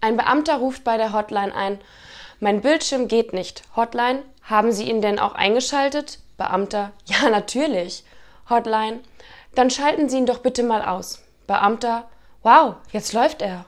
Ein Beamter ruft bei der Hotline ein. Mein Bildschirm geht nicht. Hotline, haben Sie ihn denn auch eingeschaltet? Beamter, ja, natürlich. Hotline, dann schalten Sie ihn doch bitte mal aus. Beamter, wow, jetzt läuft er.